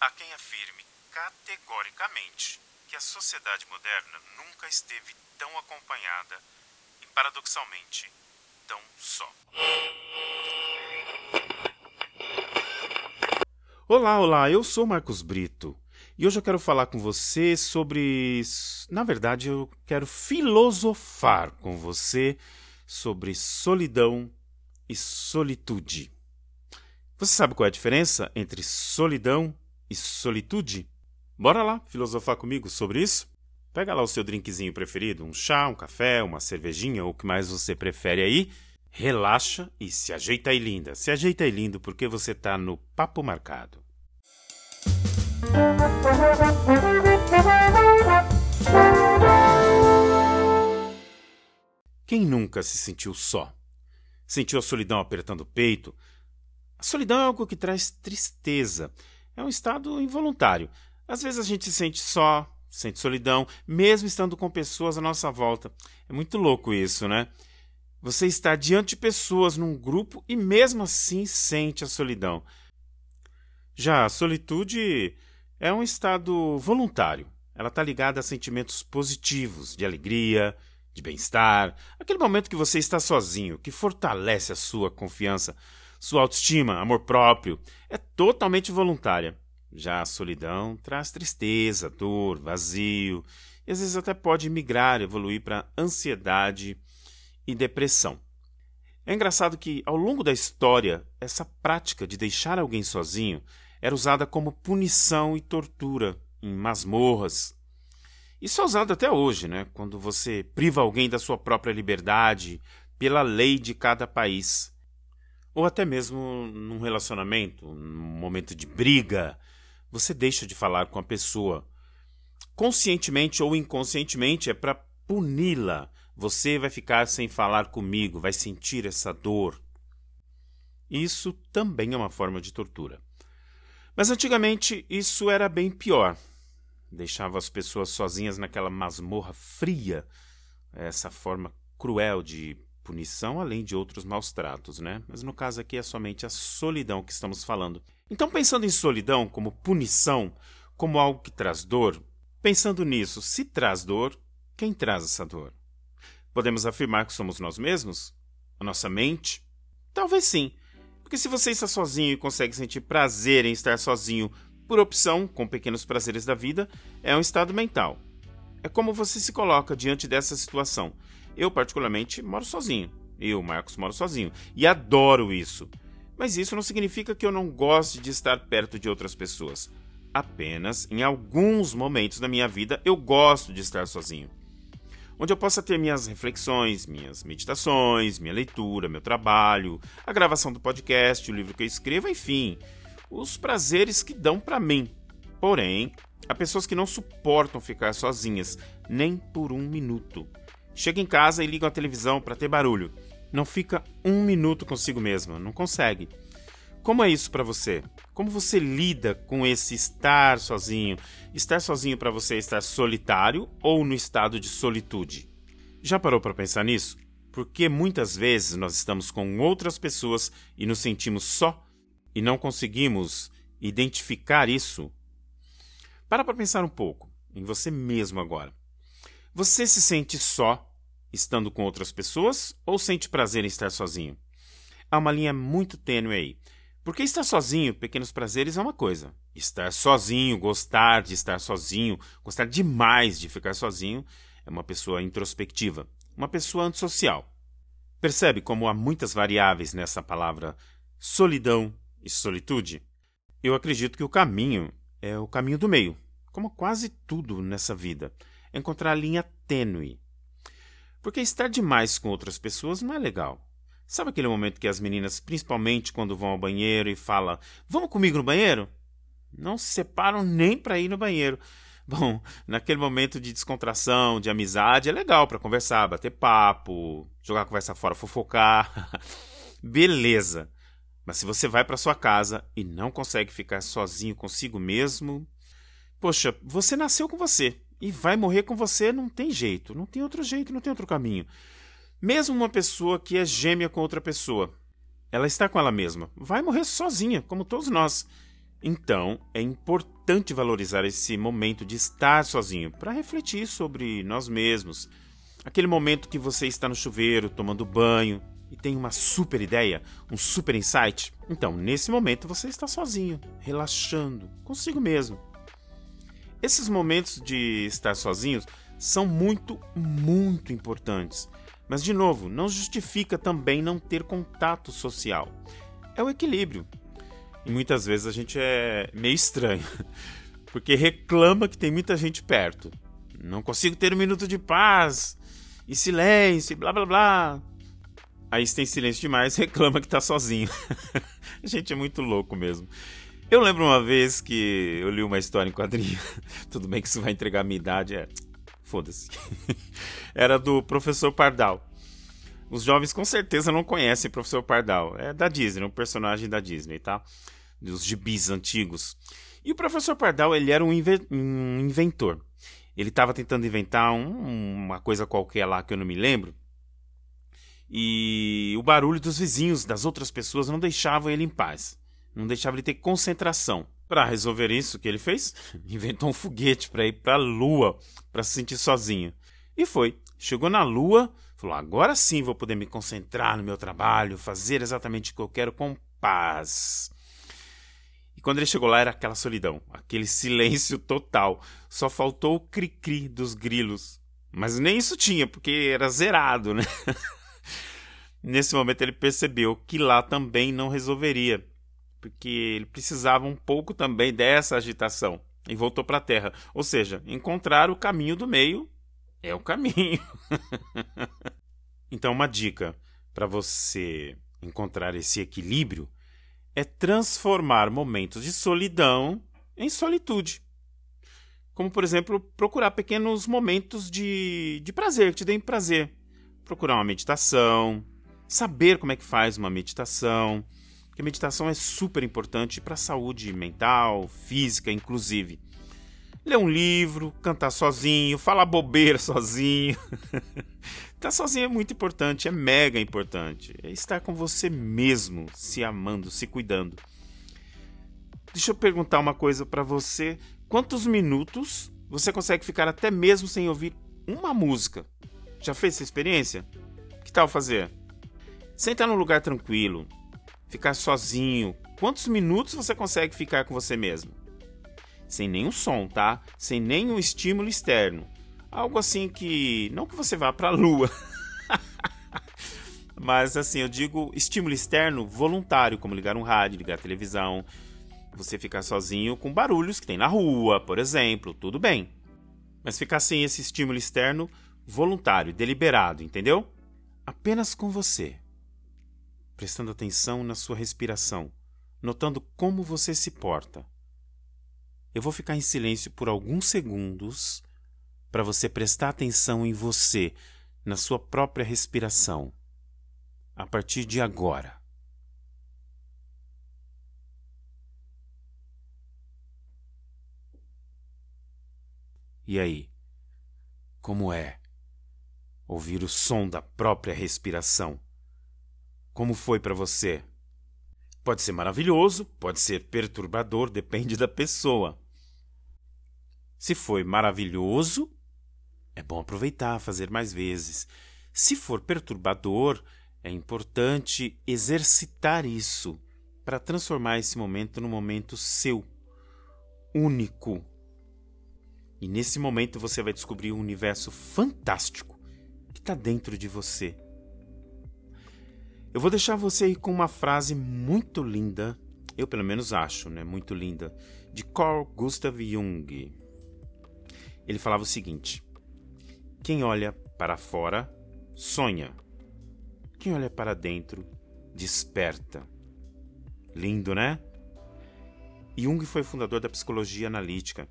há quem afirme categoricamente que a sociedade moderna nunca esteve tão acompanhada e, paradoxalmente, tão só. Olá, olá, eu sou Marcos Brito e hoje eu quero falar com você sobre. Na verdade, eu quero filosofar com você sobre solidão e solitude. Você sabe qual é a diferença entre solidão e solitude? Bora lá filosofar comigo sobre isso? Pega lá o seu drinkzinho preferido, um chá, um café, uma cervejinha, ou o que mais você prefere aí. Relaxa e se ajeita aí linda. Se ajeita aí lindo porque você tá no papo marcado. Quem nunca se sentiu só? Sentiu a solidão apertando o peito, a solidão é algo que traz tristeza. É um estado involuntário. Às vezes a gente se sente só, sente solidão, mesmo estando com pessoas à nossa volta. É muito louco isso, né? Você está diante de pessoas num grupo e mesmo assim sente a solidão. Já a solitude é um estado voluntário. Ela está ligada a sentimentos positivos, de alegria, de bem-estar, aquele momento que você está sozinho, que fortalece a sua confiança sua autoestima, amor próprio, é totalmente voluntária. Já a solidão traz tristeza, dor, vazio e às vezes até pode migrar, evoluir para ansiedade e depressão. É engraçado que, ao longo da história, essa prática de deixar alguém sozinho era usada como punição e tortura em masmorras. Isso é usado até hoje, né? quando você priva alguém da sua própria liberdade pela lei de cada país ou até mesmo num relacionamento, num momento de briga, você deixa de falar com a pessoa. Conscientemente ou inconscientemente é para puni-la. Você vai ficar sem falar comigo, vai sentir essa dor. Isso também é uma forma de tortura. Mas antigamente isso era bem pior. Deixava as pessoas sozinhas naquela masmorra fria, essa forma cruel de punição, além de outros maus tratos, né? Mas no caso aqui é somente a solidão que estamos falando. Então, pensando em solidão como punição, como algo que traz dor, pensando nisso, se traz dor, quem traz essa dor? Podemos afirmar que somos nós mesmos? A nossa mente? Talvez sim. Porque se você está sozinho e consegue sentir prazer em estar sozinho por opção, com pequenos prazeres da vida, é um estado mental. É como você se coloca diante dessa situação. Eu, particularmente, moro sozinho. Eu, Marcos, moro sozinho. E adoro isso. Mas isso não significa que eu não goste de estar perto de outras pessoas. Apenas em alguns momentos da minha vida eu gosto de estar sozinho. Onde eu possa ter minhas reflexões, minhas meditações, minha leitura, meu trabalho, a gravação do podcast, o livro que eu escrevo, enfim, os prazeres que dão para mim. Porém, há pessoas que não suportam ficar sozinhas, nem por um minuto. Chega em casa e liga a televisão para ter barulho. Não fica um minuto consigo mesma, não consegue. Como é isso para você? Como você lida com esse estar sozinho? Estar sozinho para você é estar solitário ou no estado de solitude? Já parou para pensar nisso? Porque muitas vezes nós estamos com outras pessoas e nos sentimos só e não conseguimos identificar isso. Para para pensar um pouco em você mesmo agora. Você se sente só estando com outras pessoas ou sente prazer em estar sozinho? Há uma linha muito tênue aí. Porque estar sozinho, pequenos prazeres é uma coisa. Estar sozinho, gostar de estar sozinho, gostar demais de ficar sozinho, é uma pessoa introspectiva, uma pessoa antissocial. Percebe como há muitas variáveis nessa palavra solidão e solitude? Eu acredito que o caminho é o caminho do meio, como quase tudo nessa vida encontrar a linha tênue. Porque estar demais com outras pessoas não é legal. Sabe aquele momento que as meninas, principalmente quando vão ao banheiro e falam: Vamos comigo no banheiro? Não se separam nem para ir no banheiro. Bom, naquele momento de descontração, de amizade, é legal para conversar, bater papo, jogar conversa fora, fofocar. Beleza. Mas se você vai para sua casa e não consegue ficar sozinho consigo mesmo, poxa, você nasceu com você e vai morrer com você, não tem jeito, não tem outro jeito, não tem outro caminho. Mesmo uma pessoa que é gêmea com outra pessoa, ela está com ela mesma, vai morrer sozinha, como todos nós. Então, é importante valorizar esse momento de estar sozinho para refletir sobre nós mesmos. Aquele momento que você está no chuveiro, tomando banho e tem uma super ideia, um super insight. Então, nesse momento você está sozinho, relaxando, consigo mesmo. Esses momentos de estar sozinhos são muito, muito importantes. Mas, de novo, não justifica também não ter contato social. É o equilíbrio. E muitas vezes a gente é meio estranho, porque reclama que tem muita gente perto. Não consigo ter um minuto de paz, e silêncio, e blá blá blá. Aí se tem silêncio demais, reclama que tá sozinho. a gente é muito louco mesmo. Eu lembro uma vez que eu li uma história em quadrinho. Tudo bem que isso vai entregar a minha idade, é. Foda-se. Era do professor Pardal. Os jovens com certeza não conhecem o professor Pardal. É da Disney, um personagem da Disney, tá? Dos gibis antigos. E o professor Pardal, ele era um, inve um inventor. Ele estava tentando inventar um, uma coisa qualquer lá que eu não me lembro. E o barulho dos vizinhos, das outras pessoas, não deixava ele em paz. Não deixava ele ter concentração. Para resolver isso, o que ele fez? Inventou um foguete para ir para a Lua, para se sentir sozinho. E foi. Chegou na Lua, falou: agora sim vou poder me concentrar no meu trabalho, fazer exatamente o que eu quero com paz. E quando ele chegou lá era aquela solidão, aquele silêncio total. Só faltou o cri-cri dos grilos. Mas nem isso tinha, porque era zerado, né? Nesse momento ele percebeu que lá também não resolveria, porque ele precisava um pouco também dessa agitação e voltou para a Terra. Ou seja, encontrar o caminho do meio é o caminho. então, uma dica para você encontrar esse equilíbrio é transformar momentos de solidão em solitude. Como, por exemplo, procurar pequenos momentos de, de prazer, que te deem prazer. Procurar uma meditação, saber como é que faz uma meditação, porque a meditação é super importante para a saúde mental, física, inclusive ler um livro, cantar sozinho, falar bobeira sozinho. Estar sozinho é muito importante, é mega importante. É estar com você mesmo, se amando, se cuidando. Deixa eu perguntar uma coisa para você. Quantos minutos você consegue ficar até mesmo sem ouvir uma música? Já fez essa experiência? Que tal fazer? Sentar num lugar tranquilo, ficar sozinho. Quantos minutos você consegue ficar com você mesmo? sem nenhum som, tá? Sem nenhum estímulo externo. Algo assim que não que você vá para a lua. Mas assim, eu digo estímulo externo voluntário, como ligar um rádio, ligar a televisão, você ficar sozinho com barulhos que tem na rua, por exemplo, tudo bem. Mas ficar sem esse estímulo externo voluntário, deliberado, entendeu? Apenas com você. Prestando atenção na sua respiração, notando como você se porta. Eu vou ficar em silêncio por alguns segundos para você prestar atenção em você, na sua própria respiração. A partir de agora. E aí? Como é ouvir o som da própria respiração? Como foi para você? Pode ser maravilhoso, pode ser perturbador, depende da pessoa. Se foi maravilhoso, é bom aproveitar, fazer mais vezes. Se for perturbador, é importante exercitar isso para transformar esse momento num momento seu, único. E nesse momento você vai descobrir um universo fantástico que está dentro de você. Eu vou deixar você aí com uma frase muito linda, eu pelo menos acho, né? Muito linda, de Carl Gustav Jung. Ele falava o seguinte: Quem olha para fora sonha. Quem olha para dentro desperta. Lindo, né? Jung foi fundador da psicologia analítica.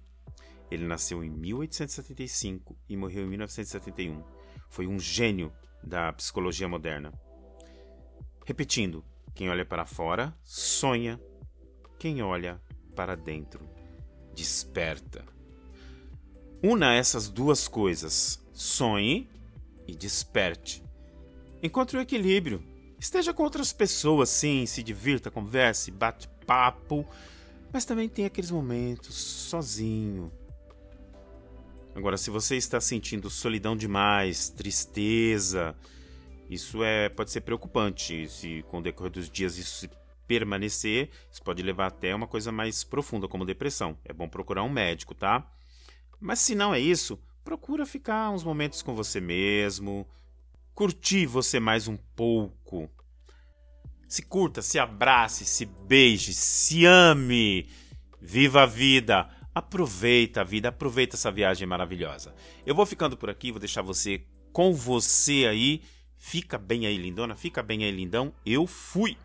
Ele nasceu em 1875 e morreu em 1971. Foi um gênio da psicologia moderna. Repetindo, quem olha para fora sonha, quem olha para dentro desperta. Una essas duas coisas, sonhe e desperte. Encontre o equilíbrio. Esteja com outras pessoas, sim, se divirta, converse, bate papo, Mas também tem aqueles momentos sozinho. Agora, se você está sentindo solidão demais, tristeza, isso é pode ser preocupante. Se com o decorrer dos dias isso permanecer, isso pode levar até uma coisa mais profunda, como depressão. É bom procurar um médico, tá? Mas se não é isso, procura ficar uns momentos com você mesmo, curtir você mais um pouco. Se curta, se abrace, se beije, se ame. Viva a vida! Aproveita a vida, aproveita essa viagem maravilhosa. Eu vou ficando por aqui, vou deixar você com você aí. Fica bem aí, lindona, fica bem aí, lindão. Eu fui!